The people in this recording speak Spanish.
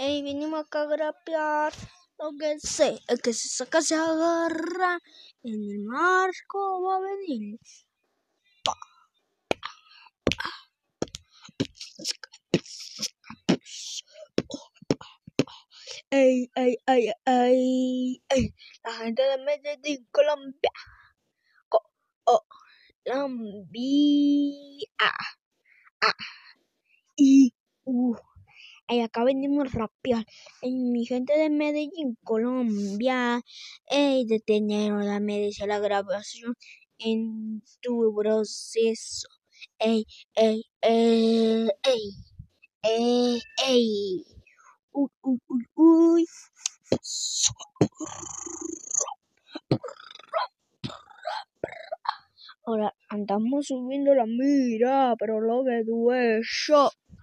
Ey, venimos acá a grapear. Lo que sé es que si saca se agarra. En el marco va a venir. Ey, ey, ey, ey, ey. La gente de Medellín, Colombia. Colombia. Ah, y, uh. Ey, acá venimos rapear. En mi gente de Medellín, Colombia. Ey, detenieron la medicia la grabación en tu proceso. Ey, ey, ey, ey, ey, ey. Uy, uy, uy, uy. Ahora andamos subiendo la mira, pero lo que duele.